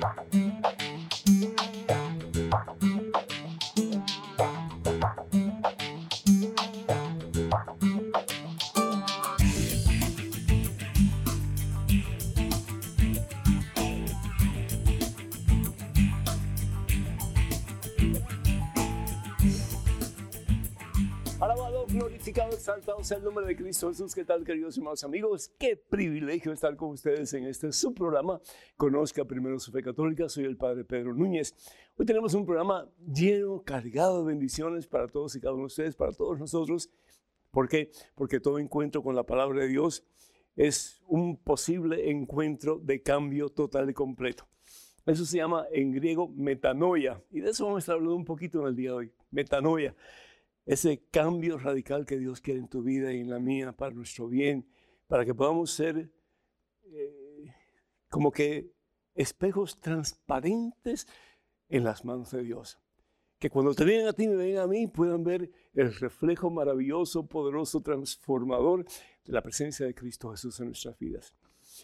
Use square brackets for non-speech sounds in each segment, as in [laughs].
Música exaltado sea el nombre de Cristo Jesús. ¿Qué tal, queridos hermanos amigos? Qué privilegio estar con ustedes en este su programa. Conozca primero su fe católica. Soy el Padre Pedro Núñez. Hoy tenemos un programa lleno, cargado de bendiciones para todos y cada uno de ustedes, para todos nosotros. ¿Por qué? Porque todo encuentro con la palabra de Dios es un posible encuentro de cambio total y completo. Eso se llama en griego metanoia. Y de eso vamos a estar hablando un poquito en el día de hoy. Metanoia ese cambio radical que Dios quiere en tu vida y en la mía para nuestro bien, para que podamos ser eh, como que espejos transparentes en las manos de Dios. Que cuando te vean a ti, me ven a mí, puedan ver el reflejo maravilloso, poderoso, transformador de la presencia de Cristo Jesús en nuestras vidas.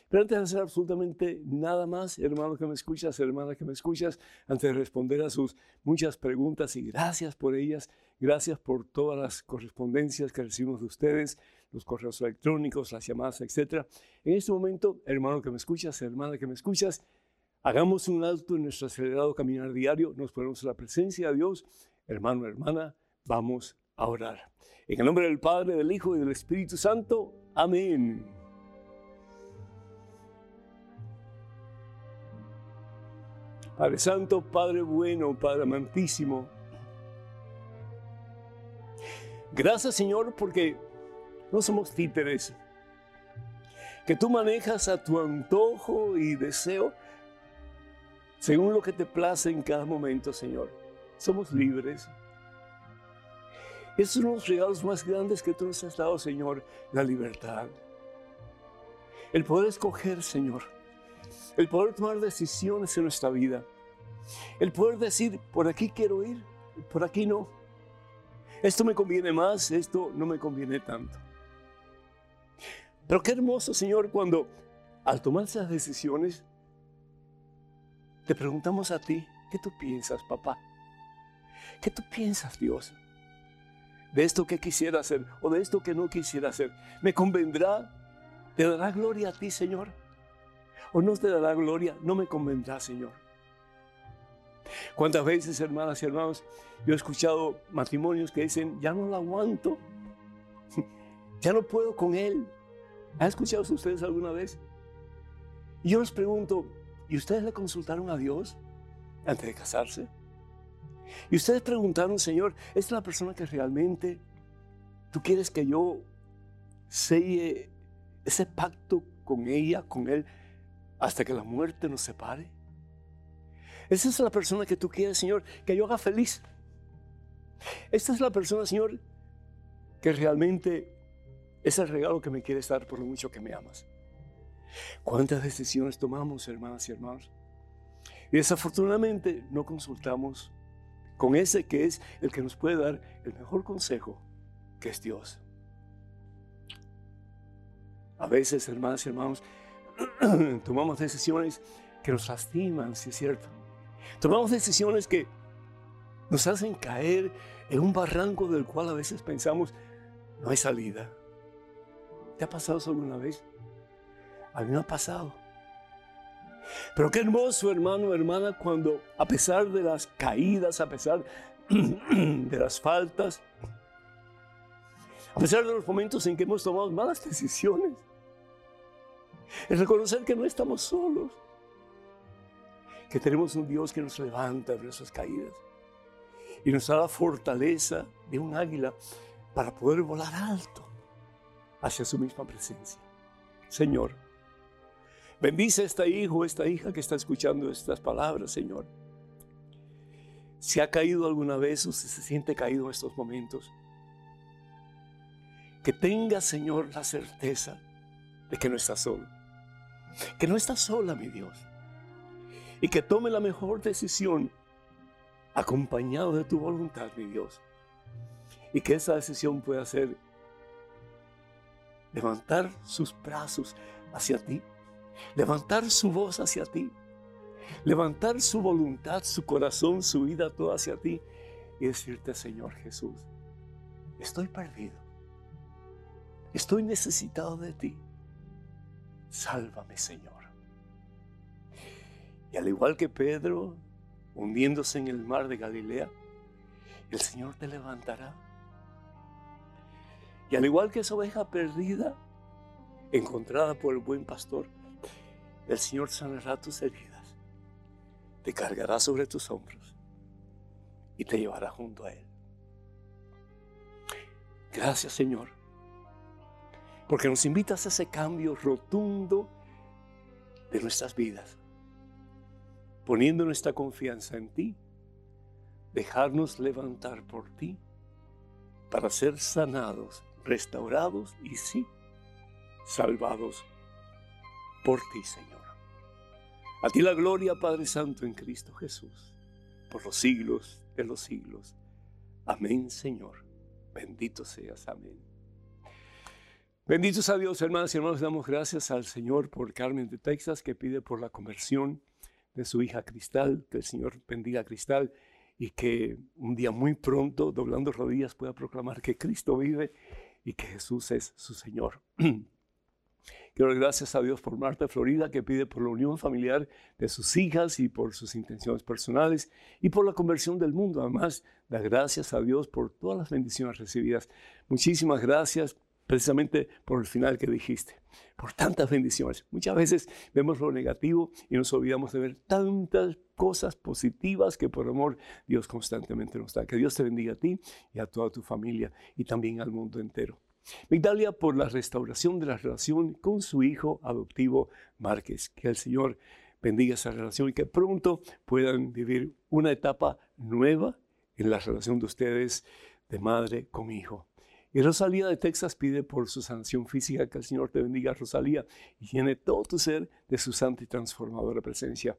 Pero antes de hacer absolutamente nada más, hermano que me escuchas, hermana que me escuchas, antes de responder a sus muchas preguntas y gracias por ellas, gracias por todas las correspondencias que recibimos de ustedes, los correos electrónicos, las llamadas, etc. En este momento, hermano que me escuchas, hermana que me escuchas, hagamos un alto en nuestro acelerado caminar diario, nos ponemos a la presencia de Dios, hermano, hermana, vamos a orar. En el nombre del Padre, del Hijo y del Espíritu Santo, amén. Padre Santo, Padre bueno, Padre amantísimo. Gracias Señor porque no somos títeres, que tú manejas a tu antojo y deseo según lo que te place en cada momento, Señor. Somos libres. Esos son los regalos más grandes que tú nos has dado, Señor, la libertad. El poder escoger, Señor. El poder tomar decisiones en nuestra vida. El poder decir, por aquí quiero ir, por aquí no. Esto me conviene más, esto no me conviene tanto. Pero qué hermoso, Señor, cuando al tomar esas decisiones, te preguntamos a ti, ¿qué tú piensas, papá? ¿Qué tú piensas, Dios? De esto que quisiera hacer o de esto que no quisiera hacer. ¿Me convendrá? ¿Te dará gloria a ti, Señor? ¿O no te dará gloria? No me convendrá, Señor. ¿Cuántas veces, hermanas y hermanos, yo he escuchado matrimonios que dicen, ya no lo aguanto, [laughs] ya no puedo con él? ¿Han escuchado ustedes alguna vez? Y yo les pregunto, ¿y ustedes le consultaron a Dios antes de casarse? Y ustedes preguntaron, Señor, ¿esta es la persona que realmente tú quieres que yo selle ese pacto con ella, con él, hasta que la muerte nos separe? Esa es la persona que tú quieres, Señor, que yo haga feliz. Esta es la persona, Señor, que realmente es el regalo que me quieres dar por lo mucho que me amas. ¿Cuántas decisiones tomamos, hermanas y hermanos? Y desafortunadamente no consultamos con ese que es el que nos puede dar el mejor consejo, que es Dios. A veces, hermanas y hermanos, [clears throat] tomamos decisiones que nos lastiman, si es cierto. Tomamos decisiones que nos hacen caer en un barranco del cual a veces pensamos, no hay salida. ¿Te ha pasado eso alguna vez? A mí me ha pasado. Pero qué hermoso, hermano, hermana, cuando a pesar de las caídas, a pesar [clears throat] de las faltas, a pesar de los momentos en que hemos tomado malas decisiones, es reconocer que no estamos solos, que tenemos un Dios que nos levanta de nuestras caídas y nos da la fortaleza de un águila para poder volar alto hacia su misma presencia. Señor, bendice a este hijo, esta hija que está escuchando estas palabras, Señor. Si ha caído alguna vez o si se siente caído en estos momentos, que tenga, Señor, la certeza de que no está solo. Que no está sola, mi Dios y que tome la mejor decisión acompañado de tu voluntad, mi Dios. Y que esa decisión pueda ser levantar sus brazos hacia ti, levantar su voz hacia ti levantar su voluntad, su corazón, su vida todo hacia ti y decirte, Señor Jesús, estoy perdido, estoy necesitado de ti, sálvame Señor. Y al igual que Pedro, hundiéndose en el mar de Galilea, el Señor te levantará. Y al igual que esa oveja perdida, encontrada por el buen pastor, el Señor sanará tus heridas, te cargará sobre tus hombros y te llevará junto a Él. Gracias Señor, porque nos invitas a ese cambio rotundo de nuestras vidas, poniendo nuestra confianza en ti, dejarnos levantar por ti para ser sanados, restaurados y sí, salvados por ti, Señor. A ti la gloria, Padre Santo, en Cristo Jesús, por los siglos de los siglos. Amén, Señor. Bendito seas, amén. Benditos a Dios, hermanas y hermanos, damos gracias al Señor por Carmen de Texas, que pide por la conversión de su hija Cristal, que el Señor bendiga Cristal y que un día muy pronto, doblando rodillas, pueda proclamar que Cristo vive y que Jesús es su Señor. [clears throat] Quiero dar gracias a Dios por Marta Florida, que pide por la unión familiar de sus hijas y por sus intenciones personales y por la conversión del mundo. Además, da gracias a Dios por todas las bendiciones recibidas. Muchísimas gracias precisamente por el final que dijiste, por tantas bendiciones. Muchas veces vemos lo negativo y nos olvidamos de ver tantas cosas positivas que por amor Dios constantemente nos da. Que Dios te bendiga a ti y a toda tu familia y también al mundo entero. Migdalia por la restauración de la relación con su hijo adoptivo Márquez. Que el Señor bendiga esa relación y que pronto puedan vivir una etapa nueva en la relación de ustedes de madre con hijo. Y Rosalía de Texas pide por su sanación física que el Señor te bendiga, Rosalía, y llene todo tu ser de su santa y transformadora presencia.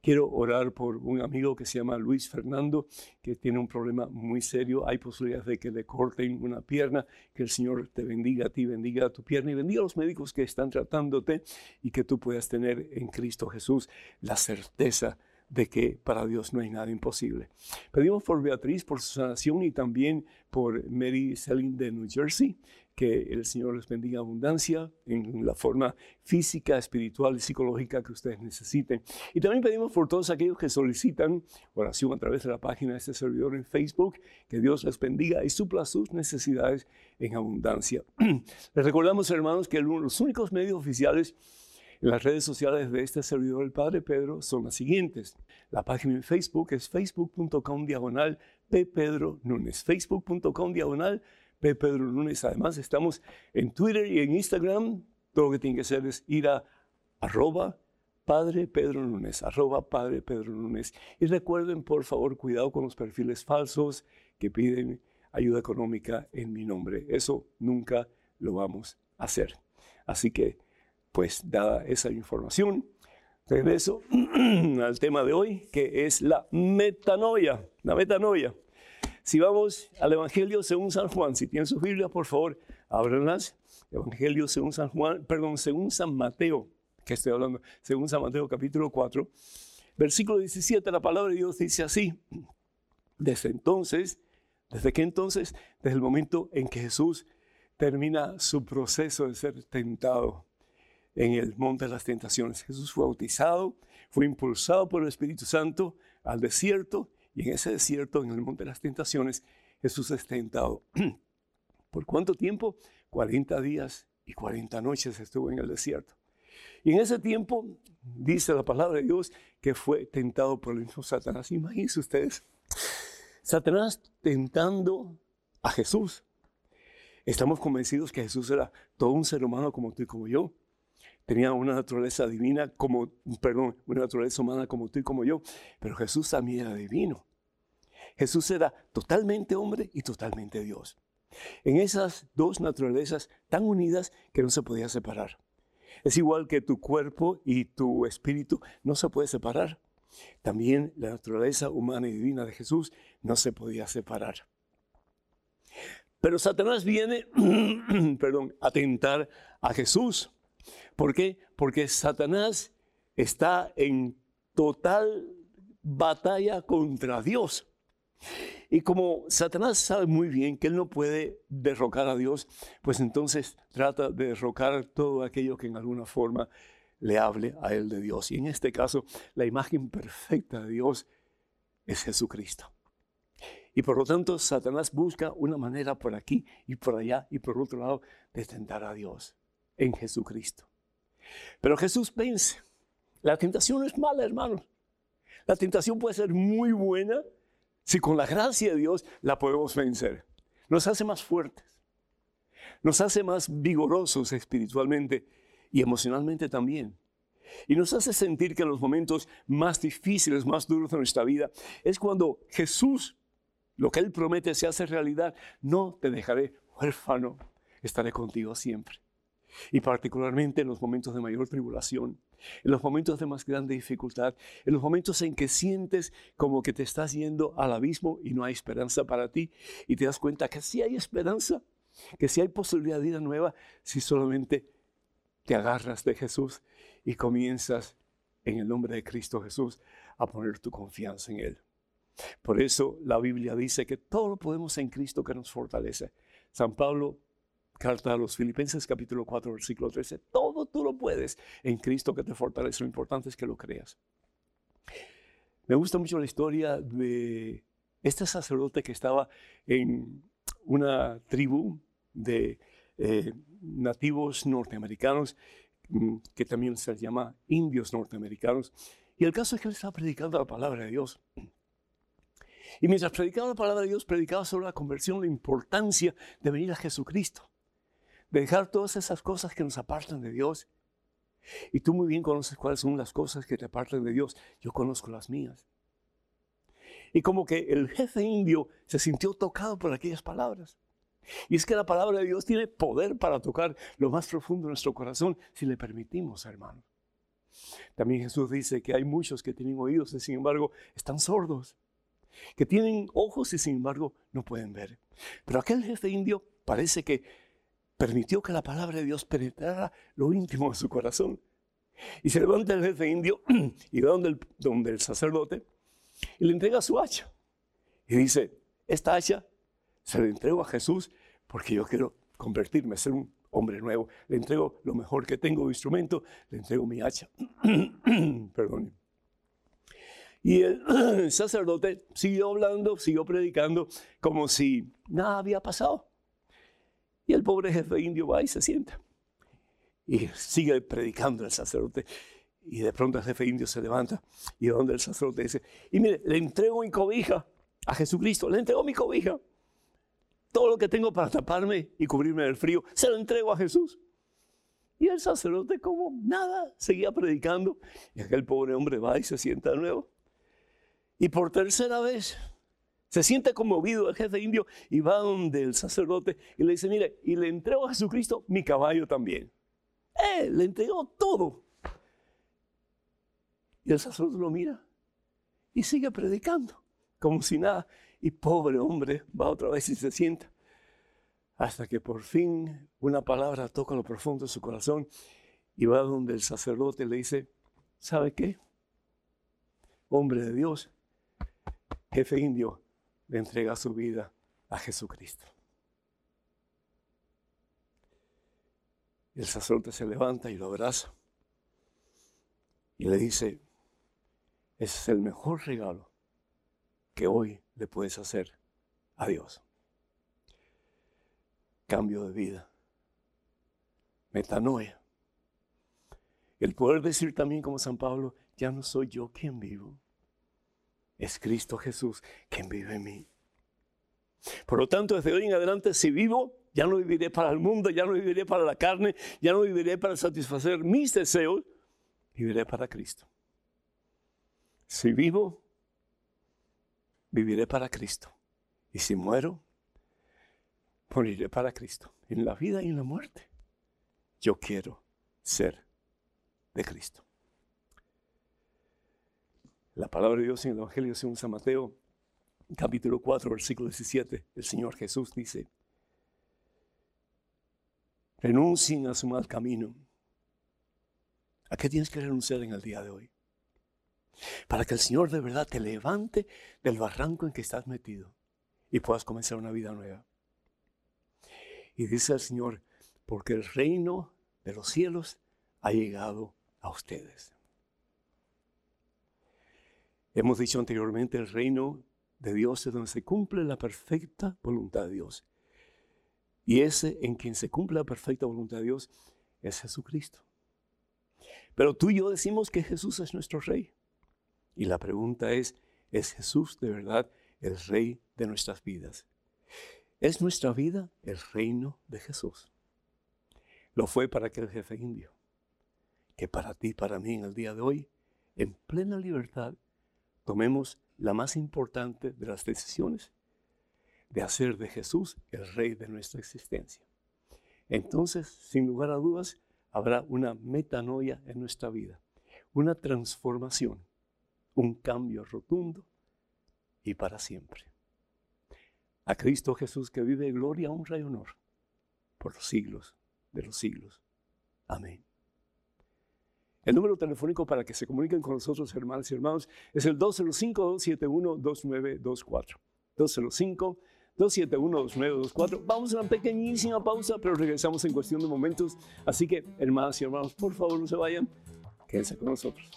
Quiero orar por un amigo que se llama Luis Fernando, que tiene un problema muy serio. Hay posibilidades de que le corten una pierna. Que el Señor te bendiga a ti, bendiga a tu pierna y bendiga a los médicos que están tratándote y que tú puedas tener en Cristo Jesús la certeza de que para Dios no hay nada imposible. Pedimos por Beatriz, por su sanación y también por Mary Selling de New Jersey, que el Señor les bendiga abundancia en la forma física, espiritual y psicológica que ustedes necesiten. Y también pedimos por todos aquellos que solicitan oración a través de la página de este servidor en Facebook, que Dios les bendiga y supla sus necesidades en abundancia. [clears throat] Les recordamos, hermanos, que los únicos medios oficiales las redes sociales de este servidor, el Padre Pedro, son las siguientes. La página en Facebook es facebook.com diagonal P. Pedro Núñez. Facebook.com diagonal P. Pedro Núñez. Además, estamos en Twitter y en Instagram. Todo lo que tiene que hacer es ir a arroba Padre Pedro Núñez, arroba Padre Pedro Núñez. Y recuerden, por favor, cuidado con los perfiles falsos que piden ayuda económica en mi nombre. Eso nunca lo vamos a hacer. Así que pues dada esa información, regreso [clears throat] al tema de hoy, que es la metanoia, la metanoia. Si vamos al Evangelio según San Juan, si tienen sus Biblia, por favor, ábranlas. Evangelio según San Juan, perdón, según San Mateo, que estoy hablando, según San Mateo capítulo 4, versículo 17, la palabra de Dios dice así, desde entonces, desde qué entonces, desde el momento en que Jesús termina su proceso de ser tentado en el monte de las tentaciones. Jesús fue bautizado, fue impulsado por el Espíritu Santo al desierto y en ese desierto, en el monte de las tentaciones, Jesús es tentado. [clears throat] ¿Por cuánto tiempo? 40 días y 40 noches estuvo en el desierto. Y en ese tiempo, dice la palabra de Dios, que fue tentado por el mismo Satanás. Imagínense ustedes, Satanás tentando a Jesús. Estamos convencidos que Jesús era todo un ser humano como tú y como yo tenía una naturaleza divina como, perdón, una naturaleza humana como tú y como yo, pero Jesús también era divino. Jesús era totalmente hombre y totalmente Dios. En esas dos naturalezas tan unidas que no se podía separar. Es igual que tu cuerpo y tu espíritu no se puede separar. También la naturaleza humana y divina de Jesús no se podía separar. Pero Satanás viene, [clears throat] perdón, a tentar a Jesús. ¿Por qué? Porque Satanás está en total batalla contra Dios. Y como Satanás sabe muy bien que él no puede derrocar a Dios, pues entonces trata de derrocar todo aquello que en alguna forma le hable a él de Dios. Y en este caso, la imagen perfecta de Dios es Jesucristo. Y por lo tanto, Satanás busca una manera por aquí y por allá y por otro lado de tentar a Dios en Jesucristo. Pero Jesús vence. La tentación es mala, hermanos. La tentación puede ser muy buena si con la gracia de Dios la podemos vencer. Nos hace más fuertes. Nos hace más vigorosos espiritualmente y emocionalmente también. Y nos hace sentir que en los momentos más difíciles, más duros de nuestra vida, es cuando Jesús, lo que Él promete, se hace realidad. No te dejaré huérfano, estaré contigo siempre. Y particularmente en los momentos de mayor tribulación, en los momentos de más grande dificultad, en los momentos en que sientes como que te estás yendo al abismo y no hay esperanza para ti, y te das cuenta que sí hay esperanza, que sí hay posibilidad de vida nueva, si solamente te agarras de Jesús y comienzas en el nombre de Cristo Jesús a poner tu confianza en Él. Por eso la Biblia dice que todo lo podemos en Cristo que nos fortalece. San Pablo Carta a los Filipenses capítulo 4 versículo 13. Todo tú lo puedes en Cristo que te fortalece. Lo importante es que lo creas. Me gusta mucho la historia de este sacerdote que estaba en una tribu de eh, nativos norteamericanos, mm, que también se llama indios norteamericanos. Y el caso es que él estaba predicando la palabra de Dios. Y mientras predicaba la palabra de Dios, predicaba sobre la conversión, la importancia de venir a Jesucristo dejar todas esas cosas que nos apartan de Dios. Y tú muy bien conoces cuáles son las cosas que te apartan de Dios. Yo conozco las mías. Y como que el jefe indio se sintió tocado por aquellas palabras. Y es que la palabra de Dios tiene poder para tocar lo más profundo de nuestro corazón si le permitimos, hermanos. También Jesús dice que hay muchos que tienen oídos y sin embargo están sordos. Que tienen ojos y sin embargo no pueden ver. Pero aquel jefe indio parece que permitió que la palabra de Dios penetrara lo íntimo de su corazón. Y se levanta el jefe indio [clears throat] y va donde el, donde el sacerdote y le entrega su hacha. Y dice, esta hacha se la entrego a Jesús porque yo quiero convertirme, ser un hombre nuevo. Le entrego lo mejor que tengo de instrumento, le entrego mi hacha. [clears throat] Perdón. Y el [clears throat] sacerdote siguió hablando, siguió predicando como si nada había pasado. Y el pobre jefe indio va y se sienta. Y sigue predicando el sacerdote. Y de pronto el jefe indio se levanta y donde el sacerdote dice, y mire, le entrego mi cobija a Jesucristo, le entrego mi cobija. Todo lo que tengo para taparme y cubrirme del frío, se lo entrego a Jesús. Y el sacerdote como nada, seguía predicando. Y aquel pobre hombre va y se sienta de nuevo. Y por tercera vez se siente conmovido el jefe indio y va donde el sacerdote y le dice, mire, y le entrego a Jesucristo mi caballo también. Eh, le entregó todo. Y el sacerdote lo mira y sigue predicando, como si nada. Y pobre hombre va otra vez y se sienta. Hasta que por fin una palabra toca lo profundo de su corazón y va donde el sacerdote le dice, ¿sabe qué? Hombre de Dios, jefe indio, le entrega su vida a Jesucristo. El sacerdote se levanta y lo abraza y le dice, ese es el mejor regalo que hoy le puedes hacer a Dios. Cambio de vida, metanoia. El poder decir también como San Pablo, ya no soy yo quien vivo, es Cristo Jesús quien vive en mí. Por lo tanto, desde hoy en adelante, si vivo, ya no viviré para el mundo, ya no viviré para la carne, ya no viviré para satisfacer mis deseos, viviré para Cristo. Si vivo, viviré para Cristo. Y si muero, moriré para Cristo. En la vida y en la muerte, yo quiero ser de Cristo. La palabra de Dios en el Evangelio según San Mateo, capítulo 4, versículo 17, el Señor Jesús dice, renuncien a su mal camino. ¿A qué tienes que renunciar en el día de hoy? Para que el Señor de verdad te levante del barranco en que estás metido y puedas comenzar una vida nueva. Y dice el Señor, porque el reino de los cielos ha llegado a ustedes. Hemos dicho anteriormente, el reino de Dios es donde se cumple la perfecta voluntad de Dios. Y ese en quien se cumple la perfecta voluntad de Dios es Jesucristo. Pero tú y yo decimos que Jesús es nuestro rey. Y la pregunta es, ¿es Jesús de verdad el rey de nuestras vidas? ¿Es nuestra vida el reino de Jesús? Lo fue para aquel jefe indio, que para ti, para mí en el día de hoy, en plena libertad, tomemos la más importante de las decisiones de hacer de Jesús el rey de nuestra existencia. Entonces, sin lugar a dudas, habrá una metanoia en nuestra vida, una transformación, un cambio rotundo y para siempre. A Cristo Jesús que vive gloria, honra y honor por los siglos de los siglos. Amén. El número telefónico para que se comuniquen con nosotros, hermanos y hermanos, es el 205-271-2924. 205-271-2924. Vamos a una pequeñísima pausa, pero regresamos en cuestión de momentos. Así que, hermanas y hermanos, por favor no se vayan. Quédense con nosotros.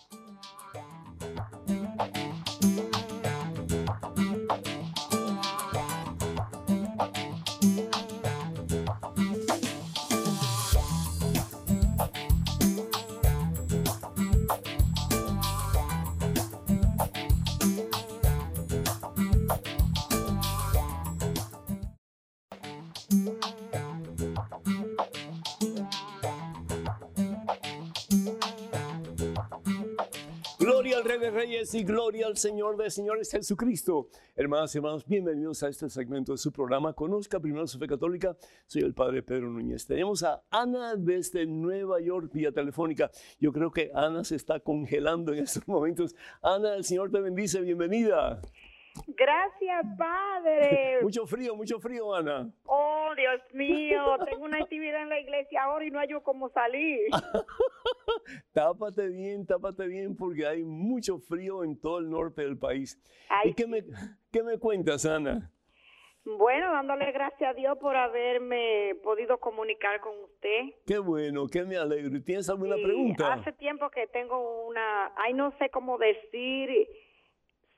Y gloria al Señor de señores Jesucristo. Hermanas y hermanos, bienvenidos a este segmento de su programa. Conozca primero su fe católica. Soy el Padre Pedro Núñez. Tenemos a Ana desde Nueva York vía telefónica. Yo creo que Ana se está congelando en estos momentos. Ana, el Señor te bendice. Bienvenida. Gracias, Padre. [laughs] mucho frío, mucho frío, Ana. Oh, Dios mío, tengo una actividad en la iglesia ahora y no hay yo cómo salir. [laughs] tápate bien, tápate bien, porque hay mucho frío en todo el norte del país. ¿Y qué me, qué me cuentas, Ana? Bueno, dándole gracias a Dios por haberme podido comunicar con usted. Qué bueno, qué me alegro. ¿Tienes alguna pregunta? Hace tiempo que tengo una, ay, no sé cómo decir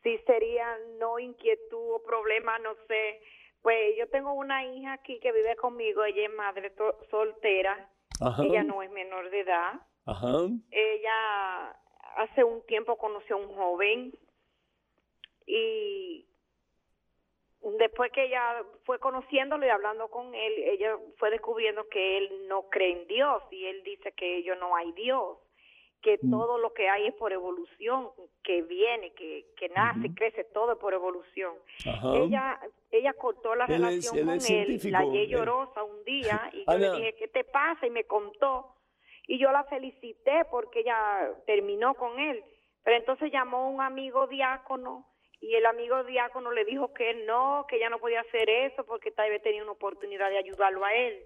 si sería no inquietud o problema, no sé. Pues yo tengo una hija aquí que vive conmigo, ella es madre soltera, ella no es menor de edad. Ella hace un tiempo conoció a un joven y después que ella fue conociéndolo y hablando con él, ella fue descubriendo que él no cree en Dios y él dice que ellos no hay Dios que mm. todo lo que hay es por evolución, que viene, que, que nace, crece, todo es por evolución. Ella ella cortó la relación con él, la hallé llorosa un día [laughs] y yo le dije, ¿qué te pasa? Y me contó. Y yo la felicité porque ella terminó con él. Pero entonces llamó un amigo diácono y el amigo diácono le dijo que no, que ella no podía hacer eso porque tal vez tenía una oportunidad de ayudarlo a él.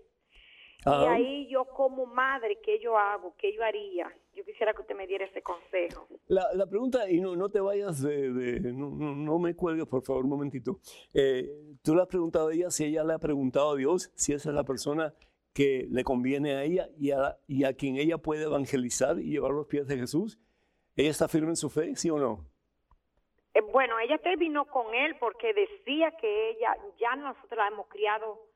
Y ahí yo como madre, ¿qué yo hago? ¿Qué yo haría? Yo quisiera que usted me diera ese consejo. La, la pregunta, y no, no te vayas de, no, no, me cuelgues, por favor, un momentito. Eh, tú le has preguntado a ella si ella le ha preguntado a Dios si esa es la persona que le conviene a ella y a, y a quien ella puede evangelizar y llevar los pies de Jesús. ¿Ella está firme en su fe, sí o no? Eh, bueno, ella terminó con él porque decía que ella, ya nosotros la hemos criado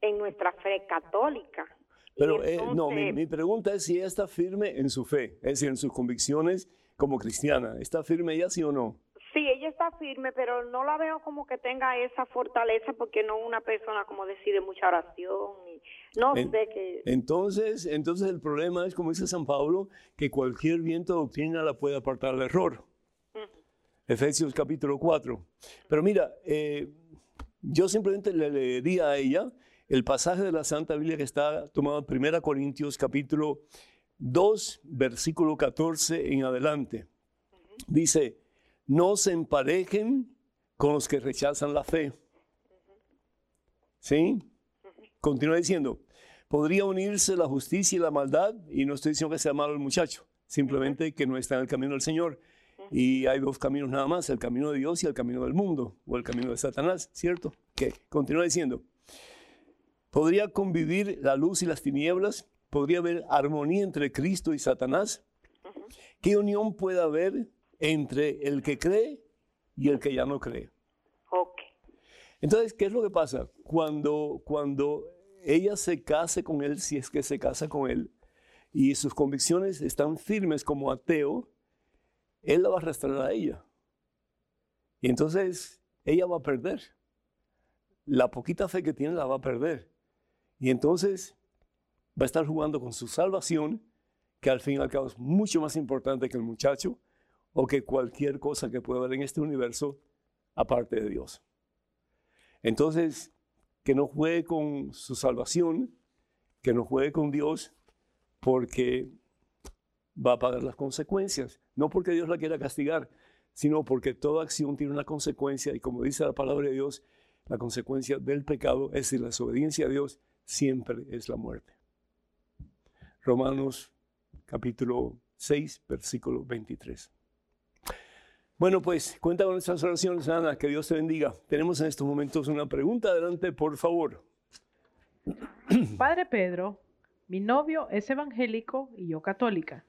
en nuestra fe católica. Pero eh, no, mi, pregunta es si ella está firme en su fe, es decir, en sus convicciones como cristiana. ¿Está firme ella, sí o no? Sí, ella está firme, pero no la veo como que tenga esa fortaleza porque no una persona como decide mucha oración. Y no sé qué. Entonces, entonces el problema es, como dice San Pablo, que cualquier viento de doctrina la puede apartar del error. Efesios capítulo 4. Pero mira, eh, yo simplemente le, le di a ella el pasaje de la Santa Biblia que está tomado en 1 Corintios capítulo 2, versículo 14 en adelante. Dice, no se emparejen con los que rechazan la fe. ¿Sí? Continúa diciendo, podría unirse la justicia y la maldad, y no estoy diciendo que sea malo el muchacho, simplemente que no está en el camino del Señor. Y hay dos caminos nada más, el camino de Dios y el camino del mundo, o el camino de Satanás, ¿cierto? Que continúa diciendo, ¿podría convivir la luz y las tinieblas? ¿Podría haber armonía entre Cristo y Satanás? ¿Qué unión puede haber entre el que cree y el que ya no cree? Entonces, ¿qué es lo que pasa? Cuando, cuando ella se case con él, si es que se casa con él, y sus convicciones están firmes como ateo, él la va a arrastrar a ella. Y entonces ella va a perder. La poquita fe que tiene la va a perder. Y entonces va a estar jugando con su salvación, que al fin y al cabo es mucho más importante que el muchacho o que cualquier cosa que pueda haber en este universo aparte de Dios. Entonces, que no juegue con su salvación, que no juegue con Dios, porque va a pagar las consecuencias. No porque Dios la quiera castigar, sino porque toda acción tiene una consecuencia y como dice la palabra de Dios, la consecuencia del pecado, es decir, la desobediencia a Dios, siempre es la muerte. Romanos capítulo 6, versículo 23. Bueno, pues cuenta con nuestras oraciones, Ana, que Dios te bendiga. Tenemos en estos momentos una pregunta, adelante, por favor. [clears throat] Padre Pedro, mi novio es evangélico y yo católica.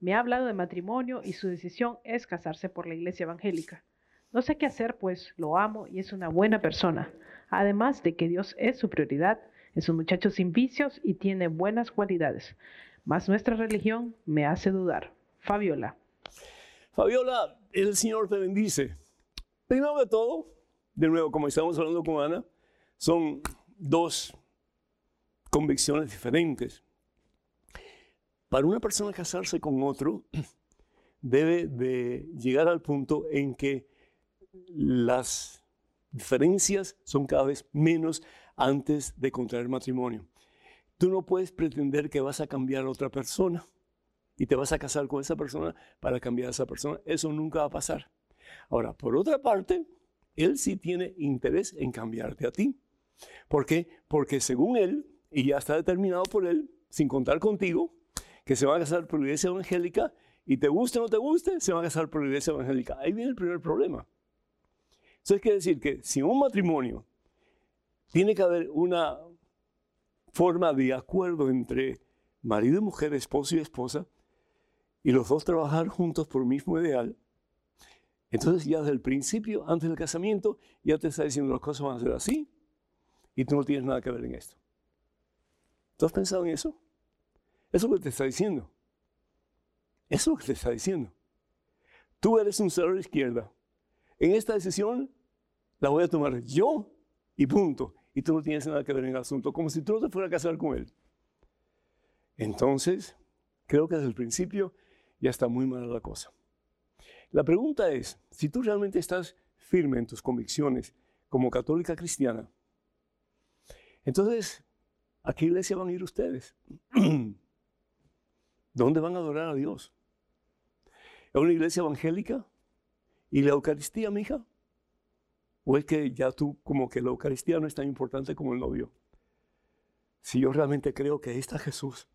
Me ha hablado de matrimonio y su decisión es casarse por la iglesia evangélica. No sé qué hacer, pues lo amo y es una buena persona. Además de que Dios es su prioridad, es un muchacho sin vicios y tiene buenas cualidades. Mas nuestra religión me hace dudar. Fabiola. Fabiola, el Señor te bendice. Primero de todo, de nuevo, como estamos hablando con Ana, son dos convicciones diferentes. Para una persona casarse con otro, [clears throat] debe de llegar al punto en que las diferencias son cada vez menos antes de contraer matrimonio. Tú no puedes pretender que vas a cambiar a otra persona y te vas a casar con esa persona para cambiar a esa persona. Eso nunca va a pasar. Ahora, por otra parte, él sí tiene interés en cambiarte a ti. ¿Por qué? Porque según él, y ya está determinado por él, sin contar contigo, que se va a casar por iglesia evangélica y te guste o no te guste, se va a casar por iglesia evangélica. Ahí viene el primer problema. Eso quiere decir que si un matrimonio tiene que haber una forma de acuerdo entre marido y mujer, esposo y esposa, y los dos trabajar juntos por el mismo ideal, entonces ya desde el principio, antes del casamiento, ya te está diciendo las cosas van a ser así y tú no tienes nada que ver en esto. ¿Tú has pensado en eso? Eso es lo que te está diciendo. Eso es lo que te está diciendo. Tú eres un ser de izquierda. En esta decisión la voy a tomar yo y punto. Y tú no tienes nada que ver en el asunto, como si tú no te fueras a casar con él. Entonces, creo que desde el principio ya está muy mala la cosa. La pregunta es, si tú realmente estás firme en tus convicciones como católica cristiana, entonces, ¿a qué iglesia van a ir ustedes? [clears throat] ¿Dónde van a adorar a Dios? ¿Es una iglesia evangélica? ¿Y la Eucaristía, mija? ¿O es que ya tú como que la Eucaristía no es tan importante como el novio? Si yo realmente creo que ahí está Jesús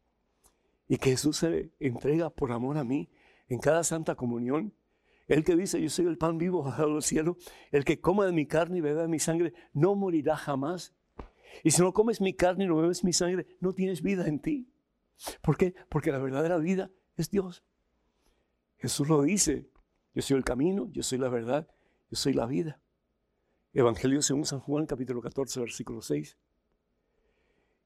y que Jesús se entrega por amor a mí en cada santa comunión, el que dice, yo soy el pan vivo bajado del cielo, el que coma de mi carne y beba de mi sangre, no morirá jamás. Y si no comes mi carne y no bebes mi sangre, no tienes vida en ti. ¿Por qué? Porque la verdadera vida es Dios. Jesús lo dice, yo soy el camino, yo soy la verdad, yo soy la vida. Evangelio según San Juan, capítulo 14, versículo 6.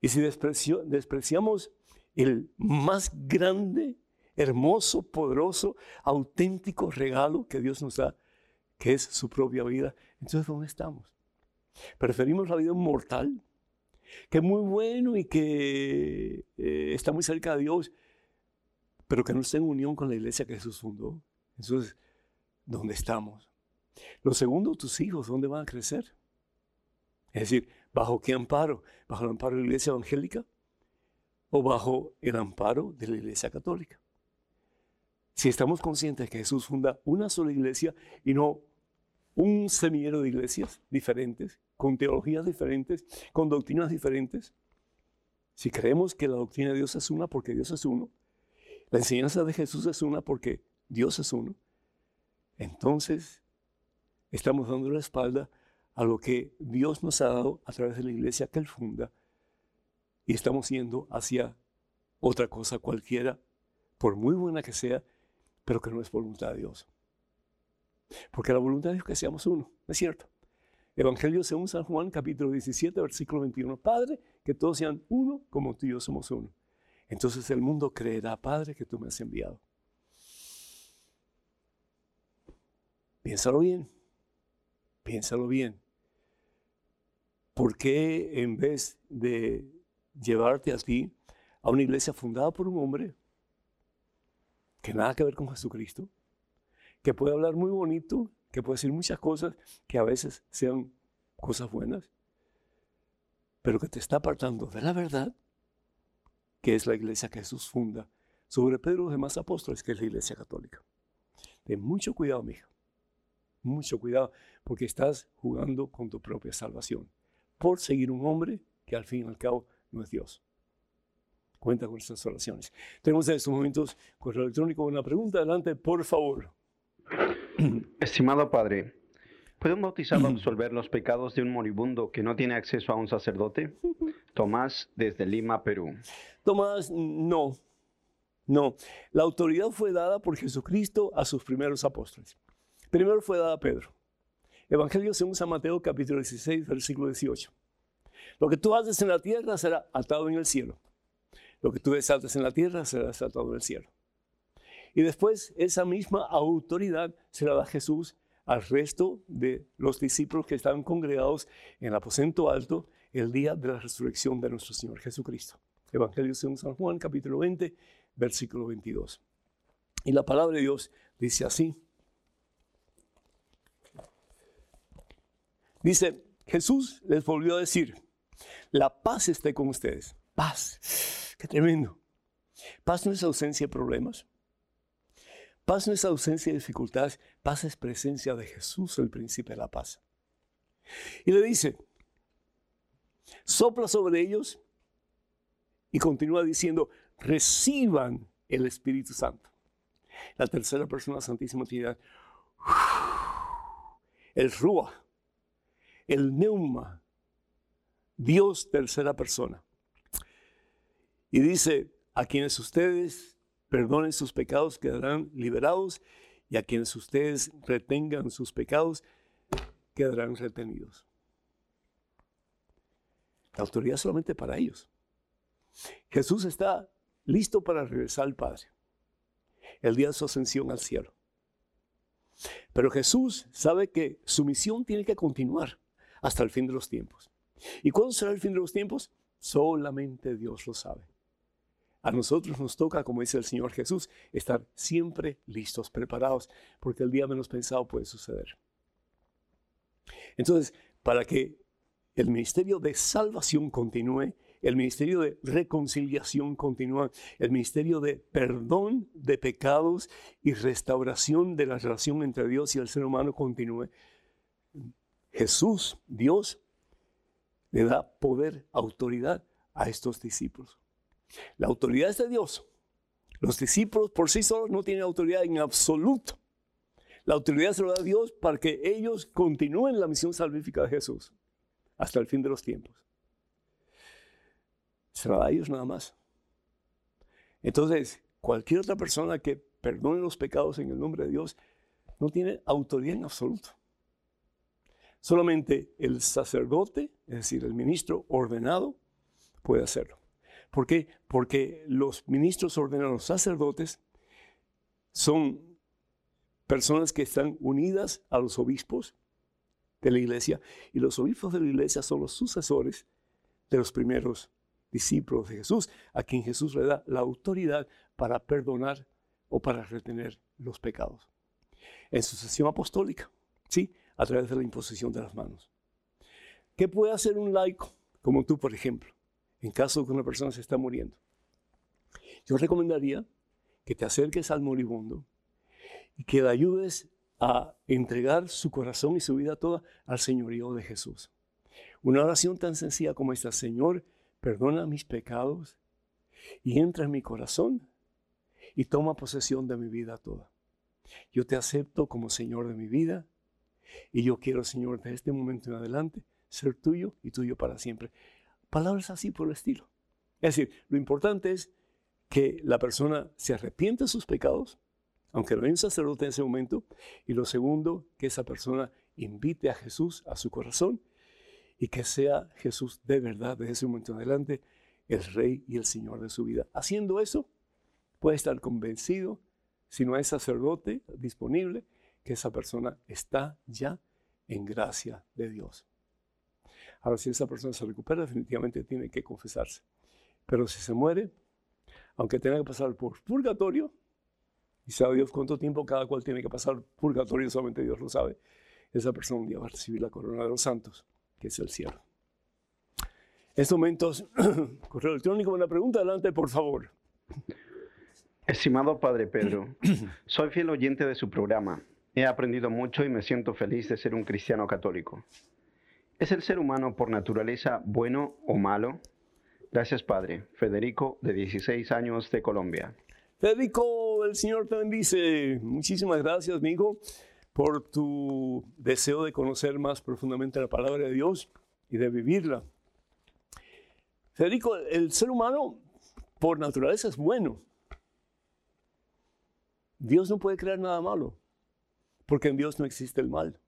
Y si despreciamos el más grande, hermoso, poderoso, auténtico regalo que Dios nos da, que es su propia vida, entonces ¿dónde estamos? Preferimos la vida mortal, que es muy bueno y que eh, está muy cerca de Dios, pero que no está en unión con la iglesia que Jesús fundó. Entonces, ¿dónde estamos? Lo segundo, tus hijos, ¿dónde van a crecer? Es decir, ¿bajo qué amparo? ¿Bajo el amparo de la iglesia evangélica? ¿O bajo el amparo de la iglesia católica? Si estamos conscientes que Jesús funda una sola iglesia y no un semillero de iglesias diferentes, con teologías diferentes, con doctrinas diferentes, si creemos que la doctrina de Dios es una porque Dios es uno, la enseñanza de Jesús es una porque Dios es uno, entonces estamos dando la espalda a lo que Dios nos ha dado a través de la iglesia que Él funda y estamos yendo hacia otra cosa cualquiera, por muy buena que sea, pero que no es voluntad de Dios. Porque la voluntad de Dios es que seamos uno, ¿es cierto? Evangelio según San Juan, capítulo 17, versículo 21. Padre, que todos sean uno como tú y yo somos uno. Entonces el mundo creerá, Padre, que tú me has enviado. Piénsalo bien, piénsalo bien. ¿Por qué en vez de llevarte a ti a una iglesia fundada por un hombre que nada que ver con Jesucristo, que puede hablar muy bonito, que puede decir muchas cosas que a veces sean cosas buenas, pero que te está apartando de la verdad, que es la iglesia que Jesús funda, sobre Pedro y los demás apóstoles, que es la iglesia católica. Ten mucho cuidado, mija mucho cuidado, porque estás jugando con tu propia salvación, por seguir un hombre que al fin y al cabo no es Dios. Cuenta con estas oraciones. Tenemos en estos momentos correo electrónico una pregunta. Adelante, por favor. [clears throat] Estimado Padre, ¿puede un bautizado absolver los pecados de un moribundo que no tiene acceso a un sacerdote? [laughs] Tomás, desde Lima, Perú. Tomás, no. No. La autoridad fue dada por Jesucristo a sus primeros apóstoles. Primero fue dada a Pedro. Evangelio según San Mateo capítulo 16, versículo 18. Lo que tú haces en la tierra será atado en el cielo. Lo que tú desates en la tierra será desatado en el cielo. Y después esa misma autoridad se la da Jesús al resto de los discípulos que estaban congregados en el aposento alto el día de la resurrección de nuestro Señor Jesucristo. Evangelio según San Juan capítulo 20, versículo 22. Y la palabra de Dios dice así. Dice, Jesús les volvió a decir, la paz esté con ustedes. Paz. Qué tremendo. Paz no es ausencia de problemas. Paz no es ausencia de dificultades. Paz es presencia de Jesús, el príncipe de la paz. Y le dice, sopla sobre ellos y continúa diciendo, reciban el Espíritu Santo. La tercera persona Santísima Trinidad. El Rúa el neuma, Dios tercera persona. Y dice, a quienes ustedes perdonen sus pecados quedarán liberados y a quienes ustedes retengan sus pecados quedarán retenidos. La autoridad solamente para ellos. Jesús está listo para regresar al Padre el día de su ascensión al cielo. Pero Jesús sabe que su misión tiene que continuar hasta el fin de los tiempos. ¿Y cuándo será el fin de los tiempos? Solamente Dios lo sabe. A nosotros nos toca, como dice el Señor Jesús, estar siempre listos, preparados, porque el día menos pensado puede suceder. Entonces, para que el ministerio de salvación continúe, el ministerio de reconciliación continúe, el ministerio de perdón de pecados y restauración de la relación entre Dios y el ser humano continúe, Jesús, Dios, le da poder, autoridad a estos discípulos. La autoridad es de Dios. Los discípulos por sí solos no tienen autoridad en absoluto. La autoridad se lo da Dios para que ellos continúen la misión salvífica de Jesús hasta el fin de los tiempos. Se la da a ellos nada más. Entonces, cualquier otra persona que perdone los pecados en el nombre de Dios no tiene autoridad en absoluto. Solamente el sacerdote, es decir, el ministro ordenado, puede hacerlo. ¿Por qué? Porque los ministros ordenados, sacerdotes, son personas que están unidas a los obispos de la iglesia y los obispos de la iglesia son los sucesores de los primeros discípulos de Jesús, a quien Jesús le da la autoridad para perdonar o para retener los pecados. En sucesión apostólica, ¿sí? A través de la imposición de las manos. ¿Qué puede hacer un laico, como tú, por ejemplo, en caso de que una persona se está muriendo? Yo recomendaría que te acerques al moribundo y que le ayudes a entregar su corazón y su vida toda al señorío de Jesús. Una oración tan sencilla como esta, Señor, perdona mis pecados y entra en mi corazón y toma posesión de mi vida toda. Yo te acepto como Señor de mi vida y yo quiero, Señor, de este momento en adelante, ser tuyo y tuyo para siempre. Palabras así por el estilo. Es decir, lo importante es que la persona se arrepiente de sus pecados, aunque no hay un sacerdote en ese momento, y lo segundo, que esa persona invite a Jesús a su corazón y que sea Jesús de verdad desde ese momento en adelante el Rey y el Señor de su vida. Haciendo eso, puede estar convencido, si no hay sacerdote disponible, que esa persona está ya en gracia de Dios. Ahora, si esa persona se recupera, definitivamente tiene que confesarse. Pero si se muere, aunque tenga que pasar por purgatorio, y sabe Dios cuánto tiempo cada cual tiene que pasar purgatorio, solamente Dios lo sabe, esa persona un día va a recibir la corona de los santos, que es el cielo. En estos momentos, [clears throat] correo electrónico, una pregunta, adelante, por favor. Estimado Padre Pedro, [clears throat] soy fiel oyente de su programa. He aprendido mucho y me siento feliz de ser un cristiano católico. ¿Es el ser humano por naturaleza bueno o malo? Gracias, Padre. Federico, de 16 años, de Colombia. Federico, el Señor te bendice. Muchísimas gracias, amigo, por tu deseo de conocer más profundamente la palabra de Dios y de vivirla. Federico, el ser humano por naturaleza es bueno. Dios no puede crear nada malo, porque en Dios no existe el mal.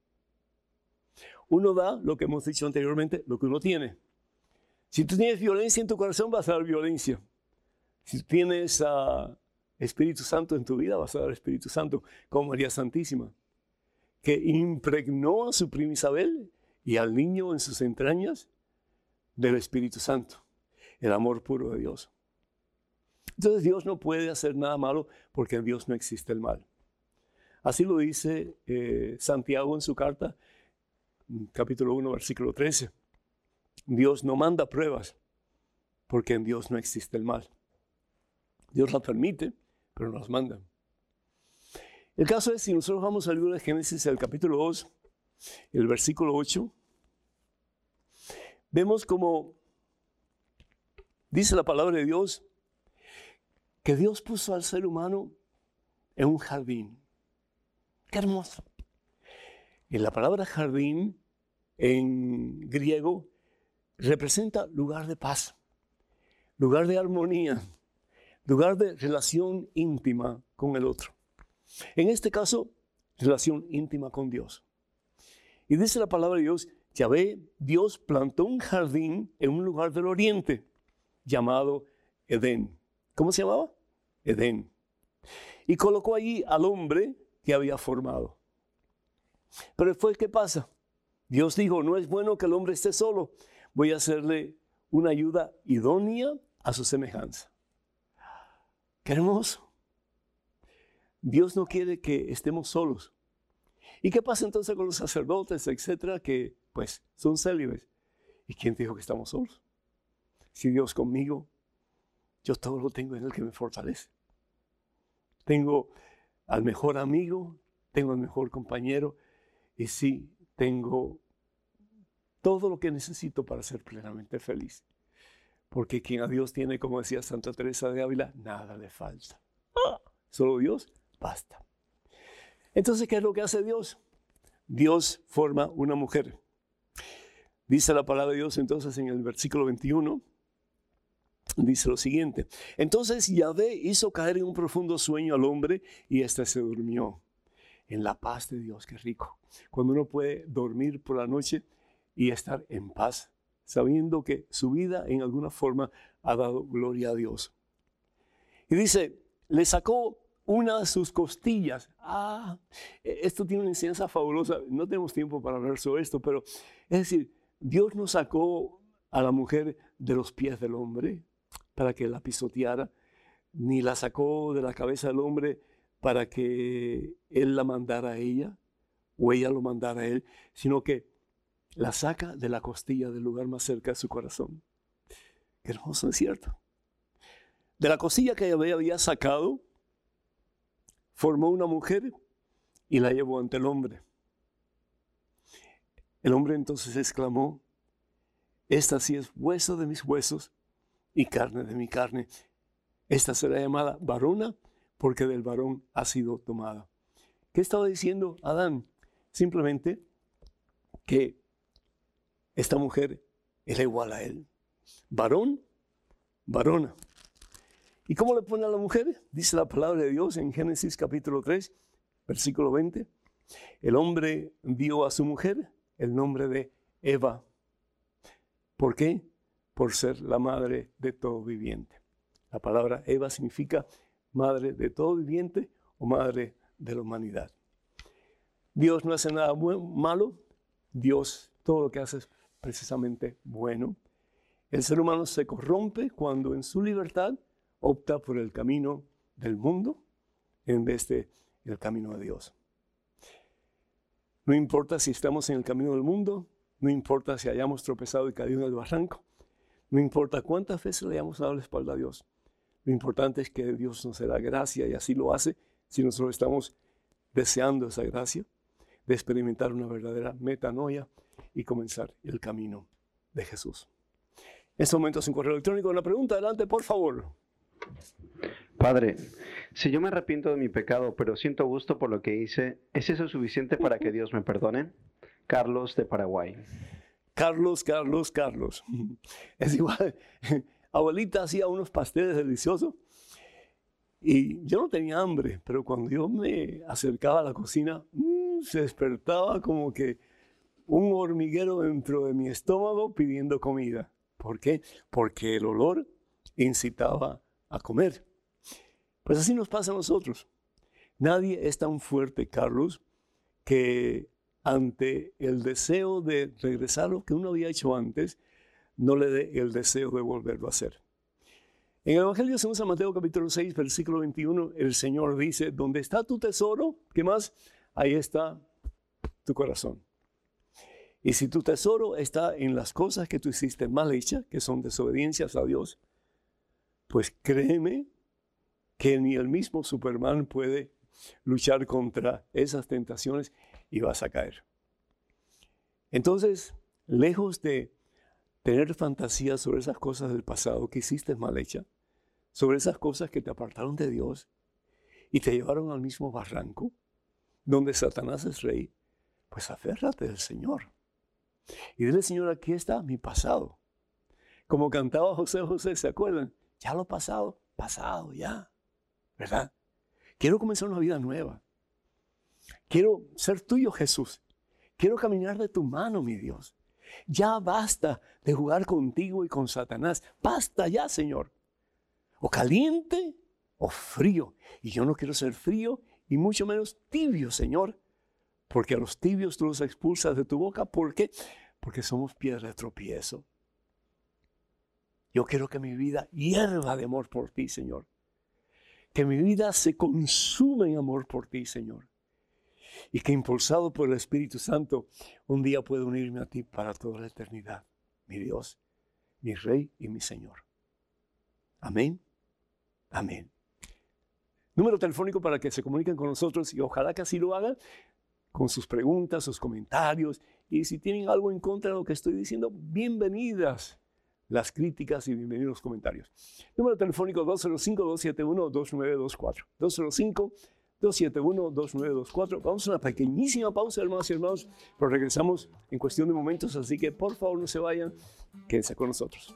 Uno da lo que hemos dicho anteriormente, lo que uno tiene. Si tú tienes violencia en tu corazón, vas a dar violencia. Si tienes uh, Espíritu Santo en tu vida, vas a dar Espíritu Santo, como María Santísima, que impregnó a su prima Isabel y al niño en sus entrañas del Espíritu Santo, el amor puro de Dios. Entonces Dios no puede hacer nada malo porque en Dios no existe el mal. Así lo dice eh, Santiago en su carta, capítulo 1, versículo 13. Dios no manda pruebas porque en Dios no existe el mal. Dios las permite, pero no las manda. El caso es, si nosotros vamos al libro de Génesis, el capítulo 2, el versículo 8, vemos como dice la palabra de Dios, que Dios puso al ser humano en un jardín. Qué hermoso. Y la palabra jardín en griego representa lugar de paz, lugar de armonía, lugar de relación íntima con el otro. En este caso, relación íntima con Dios. Y dice la palabra de Dios, Yahvé, Dios plantó un jardín en un lugar del oriente llamado Edén. ¿Cómo se llamaba? Edén. Y colocó allí al hombre que había formado. Pero después, ¿qué pasa? Dios dijo, no es bueno que el hombre esté solo, voy a hacerle una ayuda idónea a su semejanza. Qué hermoso. Dios no quiere que estemos solos. ¿Y qué pasa entonces con los sacerdotes, etcétera, que pues son célibes? ¿Y quién dijo que estamos solos? Si Dios conmigo, yo todo lo tengo en el que me fortalece. Tengo al mejor amigo, tengo al mejor compañero y sí, tengo todo lo que necesito para ser plenamente feliz. Porque quien a Dios tiene, como decía Santa Teresa de Ávila, nada le falta. Solo Dios basta. Entonces, ¿qué es lo que hace Dios? Dios forma una mujer. Dice la palabra de Dios entonces en el versículo 21, dice lo siguiente. Entonces Yahvé hizo caer en un profundo sueño al hombre y éste se durmió. En la paz de Dios, qué rico. Cuando uno puede dormir por la noche y estar en paz, sabiendo que su vida en alguna forma ha dado gloria a Dios. Y dice, le sacó una de sus costillas. Ah, e-, esto tiene una enseñanza fabulosa. No tenemos tiempo para hablar sobre esto, pero es decir, Dios nos sacó a la mujer de los pies del hombre para que la pisoteara, ni la sacó de la cabeza del hombre para que él la mandara a ella o ella lo mandara a él, sino que la saca de la costilla del lugar más cerca de su corazón. Qué hermoso, es cierto. De la costilla que había sacado, formó una mujer y la llevó ante el hombre. El hombre entonces exclamó, esta sí es hueso de mis huesos y carne de mi carne. Esta será llamada varona porque del varón ha sido tomada. ¿Qué estaba diciendo Adán? Simplemente que esta mujer era igual a él. Varón, varona. ¿Y cómo le pone a la mujer? Dice la palabra de Dios en Génesis capítulo 3, versículo 20. El hombre dio a su mujer el nombre de Eva. ¿Por qué? Por ser la madre de todo viviente. La palabra Eva significa madre de todo viviente o madre de la humanidad. Dios no hace nada malo, Dios todo lo que hace es precisamente bueno. El ser humano se corrompe cuando en su libertad opta por el camino del mundo en vez de el camino de Dios. No importa si estamos en el camino del mundo, no importa si hayamos tropezado y caído en el barranco, no importa cuántas veces le hayamos dado la espalda a Dios. Lo importante es que Dios nos dé gracia y así lo hace si nosotros estamos deseando esa gracia de experimentar una verdadera metanoia y comenzar el camino de Jesús. En este momento es un correo electrónico. Una pregunta, adelante, por favor. Padre, si yo me arrepiento de mi pecado, pero siento gusto por lo que hice, ¿es eso suficiente para que Dios me perdone? Carlos de Paraguay. Carlos, Carlos, Carlos. [laughs] Es igual. [laughs] Abuelita hacía unos pasteles deliciosos y yo no tenía hambre, pero cuando yo me acercaba a la cocina, mm, se despertaba como que un hormiguero dentro de mi estómago pidiendo comida. ¿Por qué? Porque el olor incitaba a comer. Pues así nos pasa a nosotros. Nadie es tan fuerte, Carlos, que ante el deseo de regresar lo que uno había hecho antes, no le dé el deseo de volverlo a hacer. En el Evangelio según San Mateo capítulo 6, versículo 21, el Señor dice, donde está tu tesoro, ¿qué más? Ahí está tu corazón. Y si tu tesoro está en las cosas que tú hiciste mal hechas, que son desobediencias a Dios, pues créeme que ni el mismo Superman puede luchar contra esas tentaciones y vas a caer. Entonces, lejos de tener fantasías sobre esas cosas del pasado que hiciste mal hecha, sobre esas cosas que te apartaron de Dios y te llevaron al mismo barranco donde Satanás es rey, pues aférrate del Señor. Y dile, Señor, aquí está mi pasado. Como cantaba José José, ¿se acuerdan? Ya lo pasado, pasado, ya. ¿Verdad? Quiero comenzar una vida nueva. Quiero ser tuyo, Jesús. Quiero caminar de tu mano, mi Dios. Ya basta de jugar contigo y con Satanás. Basta ya, Señor. O caliente o frío. Y yo no quiero ser frío y mucho menos tibio, Señor porque a los tibios tú los expulsas de tu boca. ¿Por qué? Porque somos piedra de tropiezo. Yo quiero que mi vida hierva de amor por ti, Señor. Que mi vida se consume en amor por ti, Señor. Y que impulsado por el Espíritu Santo, un día pueda unirme a ti para toda la eternidad. Mi Dios, mi Rey y mi Señor. Amén. Amén. Número telefónico para que se comuniquen con nosotros y ojalá que así lo hagan con sus preguntas, sus comentarios. Y si tienen algo en contra de lo que estoy diciendo, bienvenidas las críticas y bienvenidos los comentarios. Número telefónico 205-271-2924. 205-271-2924. Vamos a una pequeñísima pausa, hermanos y hermanos, pero regresamos en cuestión de momentos, así que por favor no se vayan, quédense con nosotros.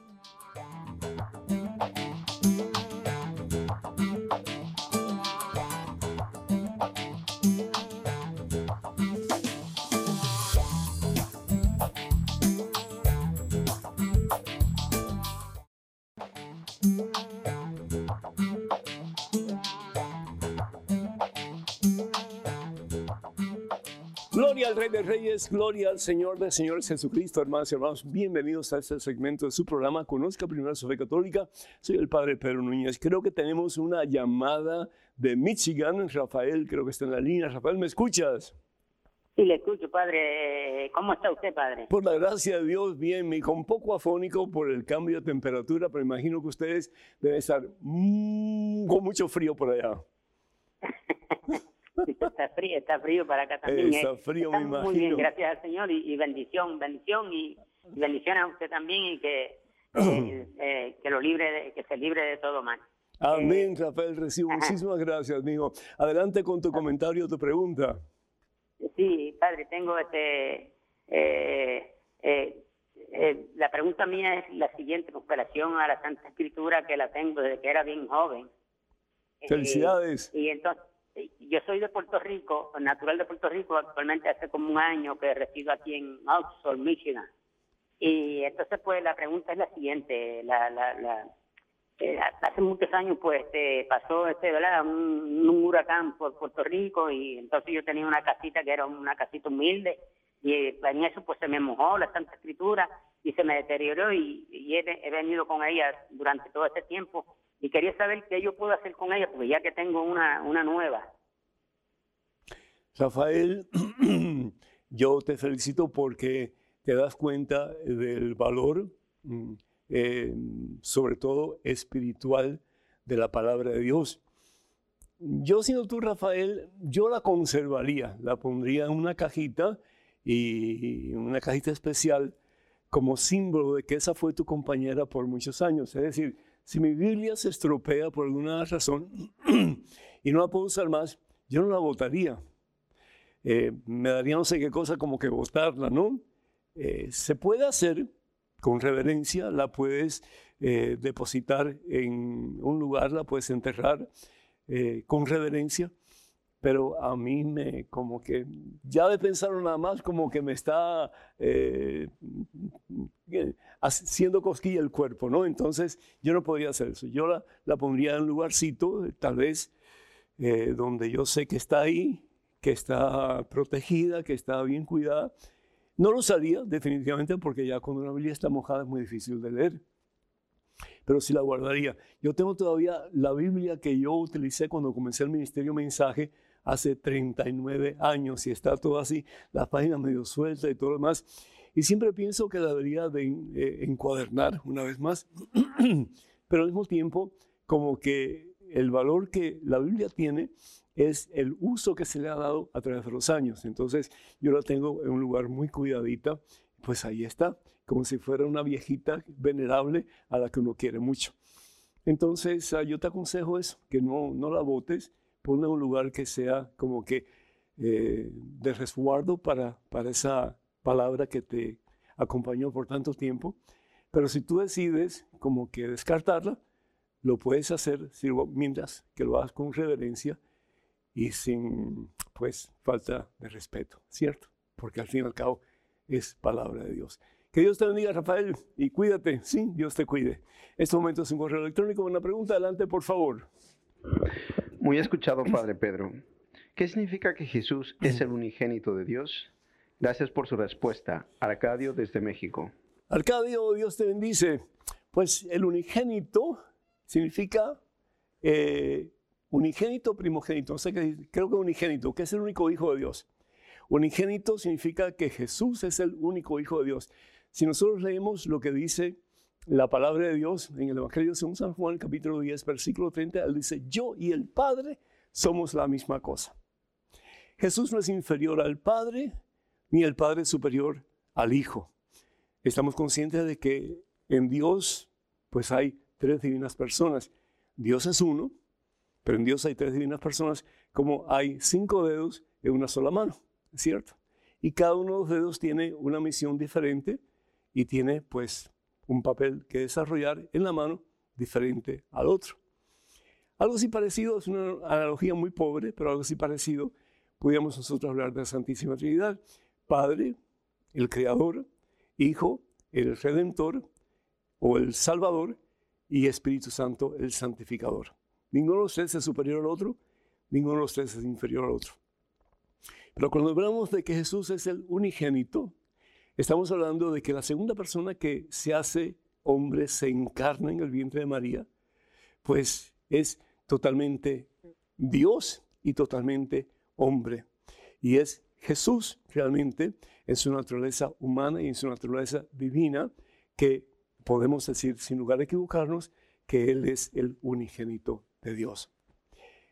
De Reyes, gloria al Señor de Señores Jesucristo, hermanos y hermanos. Bienvenidos a este segmento de su programa Conozca Primero su Fe Católica. Soy el Padre Pedro Núñez. Creo que tenemos una llamada de Michigan. Rafael, creo que está en la línea. Rafael, ¿me escuchas? Sí, le escucho, Padre. ¿Cómo está usted, Padre? Por la gracia de Dios, bien, me con poco afónico por el cambio de temperatura, pero imagino que ustedes deben estar mm, con mucho frío por allá. [laughs] está frío, está frío para acá también. Está ¿eh? frío, me imagino. Muy bien, gracias al Señor y, bendición, bendición y, bendición a usted también y que, [clears throat] eh, que lo libre, que se libre de todo mal. Amén, Rafael, recibo. Muchísimas gracias, amigo. Adelante con tu comentario, tu pregunta. Sí, padre, tengo este. Eh, eh, eh, la pregunta mía es la siguiente, con relación a la Santa Escritura, que la tengo desde que era bien joven. Felicidades. y entonces, yo soy de Puerto Rico, natural de Puerto Rico, actualmente hace como un año que resido aquí en Oxford, Michigan. Y entonces, pues, la pregunta es la siguiente, la, la, la eh, hace muchos años pues este, pasó este verdad un, huracán por Puerto Rico y entonces yo tenía una casita que era una casita humilde y en eso pues se me mojó la Santa Escritura y se me deterioró y, he, venido con ella durante todo este tiempo y quería saber qué yo puedo hacer con ella porque ya que tengo una, una nueva. Rafael, [clears throat] yo te felicito porque te das cuenta del valor mm, eh, sobre todo espiritual de la palabra de Dios. Yo, siendo tú, Rafael, yo la conservaría, la pondría en una cajita y una cajita especial como símbolo de que esa fue tu compañera por muchos años. Es decir, si mi Biblia se estropea por alguna razón [clears throat] y no la puedo usar más, yo no la votaría. Eh, me daría no sé qué cosa como que votarla, ¿no? Eh, se puede hacer, con reverencia, la puedes eh, depositar en un lugar, la puedes enterrar con reverencia, pero a mí me como que, ya de pensar nada más, como que me está eh, haciendo cosquilla el cuerpo, ¿no? Entonces yo no podría hacer eso. Yo la, la pondría en un lugarcito, tal vez, donde yo sé que está ahí, que está protegida, que está bien cuidada no lo usaría definitivamente porque ya cuando una Biblia está mojada es muy difícil de leer. Pero sí la guardaría. Yo tengo todavía la Biblia que yo utilicé cuando comencé el ministerio mensaje hace 39 años y está todo así, las páginas medio sueltas y todo lo demás. Y siempre pienso que la debería de eh, encuadernar una vez más, [clears throat] pero al mismo tiempo como que el valor que la Biblia tiene es el uso que se le ha dado a través de los años. Entonces yo la tengo en un lugar muy cuidadita, pues ahí está, como si fuera una viejita venerable a la que uno quiere mucho. Entonces ah, yo te aconsejo eso, que no, no la botes, ponla en un lugar que sea como que eh, de resguardo para, para esa palabra que te acompañó por tanto tiempo. Pero si tú decides como que descartarla, lo puedes hacer mientras que lo hagas con reverencia y sin, pues, falta de respeto, ¿cierto? Porque al fin y al cabo es palabra de Dios. Que Dios te bendiga, Rafael, y cuídate. Sí, Dios te cuide. Este momento es un correo electrónico. Una pregunta, adelante, por favor. Muy escuchado, [clears throat] Padre Pedro. ¿Qué significa que Jesús es el unigénito de Dios? Gracias por su respuesta. Arcadio desde México. Arcadio, Dios te bendice. Pues el unigénito significa eh, Unigénito, primogénito. No sé qué, creo que unigénito, que es el único hijo de Dios. Unigénito significa que Jesús es el único hijo de Dios. Si nosotros leemos lo que dice la palabra de Dios en el Evangelio según San Juan, capítulo 10, versículo 30, él dice, yo y el Padre somos la misma cosa. Jesús no es inferior al Padre, ni el Padre superior al Hijo. Estamos conscientes de que en Dios, pues hay tres divinas personas. Dios es uno, pero en Dios hay tres divinas personas, como hay cinco dedos en una sola mano, ¿cierto? Y cada uno de los dedos tiene una misión diferente y tiene pues un papel que desarrollar en la mano diferente al otro. Algo así parecido, es una analogía muy pobre, pero algo así parecido, podríamos nosotros hablar de la Santísima Trinidad. Padre, el Creador, Hijo, el Redentor o el Salvador y Espíritu Santo, el Santificador. Ninguno de los tres es superior al otro, ninguno de los tres es inferior al otro. Pero cuando hablamos de que Jesús es el unigénito, estamos hablando de que la segunda persona que se hace hombre, se encarna en el vientre de María, pues es totalmente Dios y totalmente hombre. Y es Jesús realmente en su naturaleza humana y en su naturaleza divina que podemos decir sin lugar a equivocarnos que Él es el unigénito de Dios.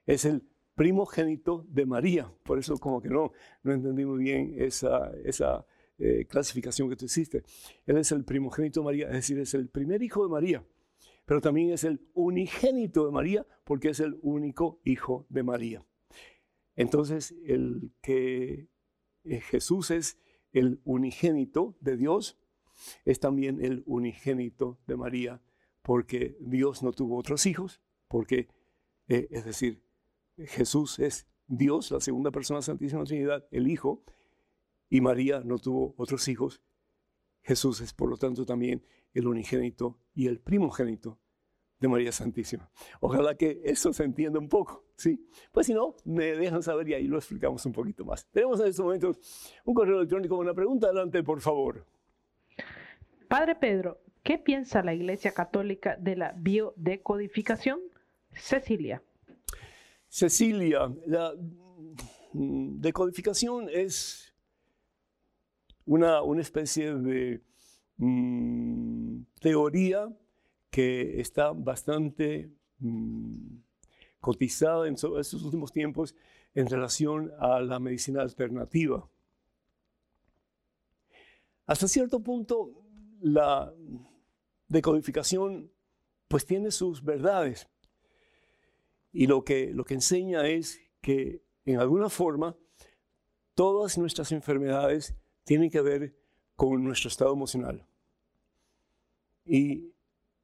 Es el primogénito de María. Por eso como que no, no entendí bien esa, esa eh, clasificación que tú hiciste. Él es el primogénito de María, es decir, es el primer hijo de María. pero también es el unigénito de María porque es el único hijo de María. Entonces, el que eh, Jesús es el unigénito de Dios, es también el unigénito de María, porque Dios no tuvo otros hijos, porque, eh, es decir, Jesús es Dios, la segunda persona de la Santísima Trinidad, el Hijo, y María no tuvo otros hijos. Jesús es, por lo tanto, también el unigénito y el primogénito de María Santísima. Ojalá que eso se entienda un poco, ¿sí? Pues si no, me dejan saber y ahí lo explicamos un poquito más. Tenemos en estos momentos un correo electrónico con una pregunta. Adelante, por favor. Padre Pedro, ¿qué piensa la Iglesia Católica de la biodecodificación? Cecilia. Cecilia, la mm, decodificación es una, una especie de mm, teoría que está bastante mm, cotizada en estos últimos tiempos en relación a la medicina alternativa. Hasta cierto punto, la decodificación pues tiene sus verdades. Y lo que, lo que enseña es que en alguna forma todas nuestras enfermedades tienen que ver con nuestro estado emocional. Y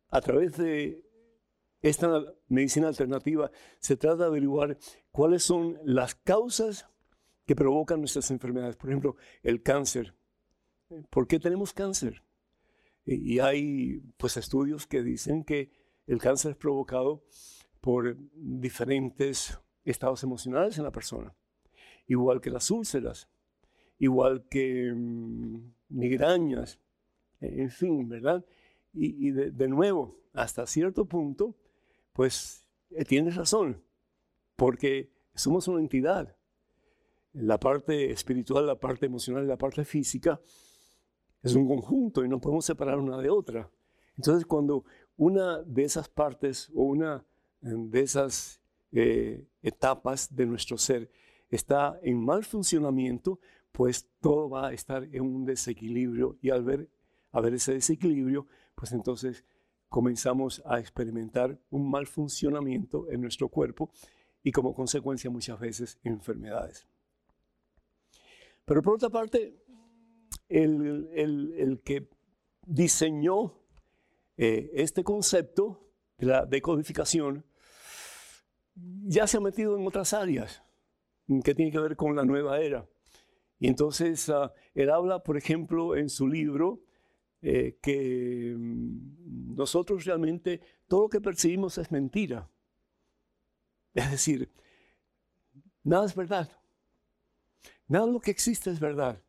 a través de esta medicina alternativa se trata de averiguar cuáles son las causas que provocan nuestras enfermedades. Por ejemplo, el cáncer. ¿Por qué tenemos cáncer? Y hay pues estudios que dicen que el cáncer es provocado por diferentes estados emocionales en la persona, igual que las úlceras, igual que mm, migrañas, en fin, ¿verdad? Y, de, nuevo, hasta cierto punto, pues eh, tienes razón, porque somos una entidad. La parte espiritual, la parte emocional y la parte física es un conjunto y no podemos separar una de otra. Entonces, cuando una de esas partes o una de esas eh, etapas de nuestro ser está en mal funcionamiento, pues todo va a estar en un desequilibrio y al ver, a ver ese desequilibrio, pues entonces comenzamos a experimentar un mal funcionamiento en nuestro cuerpo y como consecuencia muchas veces enfermedades. Pero por otra parte, el, que diseñó eh, este concepto de la decodificación ya se ha metido en otras áreas que tienen que ver con la nueva era. Y entonces ah, él habla, por ejemplo, en su libro, eh, que mm, nosotros realmente todo lo que percibimos es mentira. Es decir, nada es verdad. Nada de lo que existe es verdad.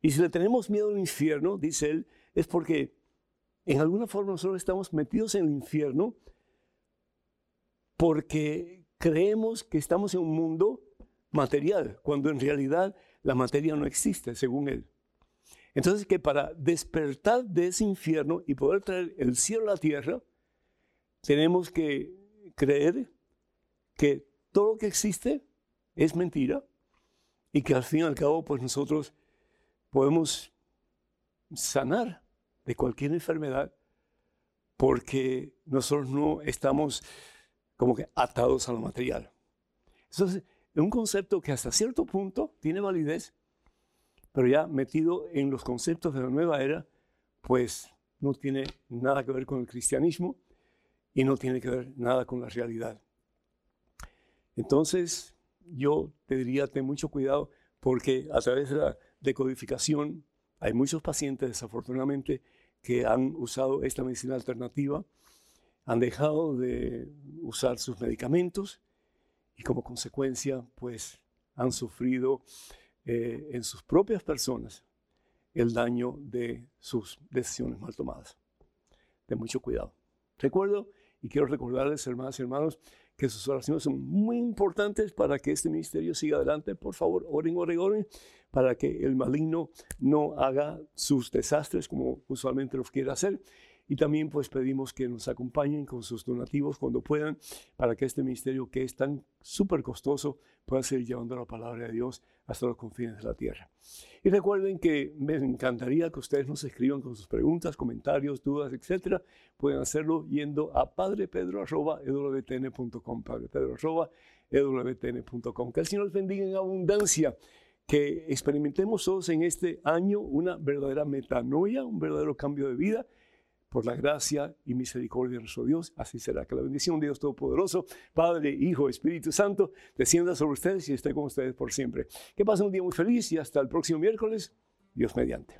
Y si le tenemos miedo al infierno, dice él, es porque en alguna forma nosotros estamos metidos en el infierno porque creemos que estamos en un mundo material, cuando en realidad la materia no existe, según él. Entonces que para despertar de ese infierno y poder traer el cielo a la tierra, tenemos que creer que todo lo que existe es mentira y que al fin y al cabo pues nosotros podemos sanar de cualquier enfermedad porque nosotros no estamos como que atados a lo material. Entonces, es un concepto que hasta cierto punto tiene validez, pero ya metido en los conceptos de la nueva era, pues no tiene nada que ver con el cristianismo y no tiene que ver nada con la realidad. Entonces, yo te diría, ten mucho cuidado porque a través de la decodificación hay muchos pacientes, desafortunadamente, que han usado esta medicina alternativa, han dejado de usar sus medicamentos y como consecuencia, pues, han sufrido eh, en sus propias personas el daño de sus decisiones mal tomadas. De mucho cuidado. Recuerdo y quiero recordarles, hermanas y hermanos, que sus oraciones son muy importantes para que este ministerio siga adelante. Por favor, oren, oren, oren, para que el maligno no haga sus desastres como usualmente los quiere hacer. Y también pues pedimos que nos acompañen con sus donativos cuando puedan para que este ministerio que es tan súper costoso pueda seguir llevando la palabra de Dios hasta los confines de la tierra. Y recuerden que me encantaría que ustedes nos escriban con sus preguntas, comentarios, dudas, etcétera. Pueden hacerlo yendo a padrepedro.ewtn.com, padrepedro.ewtn.com. Que el Señor les bendiga en abundancia que experimentemos todos en este año una verdadera metanoia, un verdadero cambio de vida por la gracia y misericordia de nuestro Dios. Así será. Que la bendición de Dios Todopoderoso, Padre, Hijo, Espíritu Santo, descienda sobre ustedes y esté con ustedes por siempre. Que pasen un día muy feliz y hasta el próximo miércoles. Dios mediante.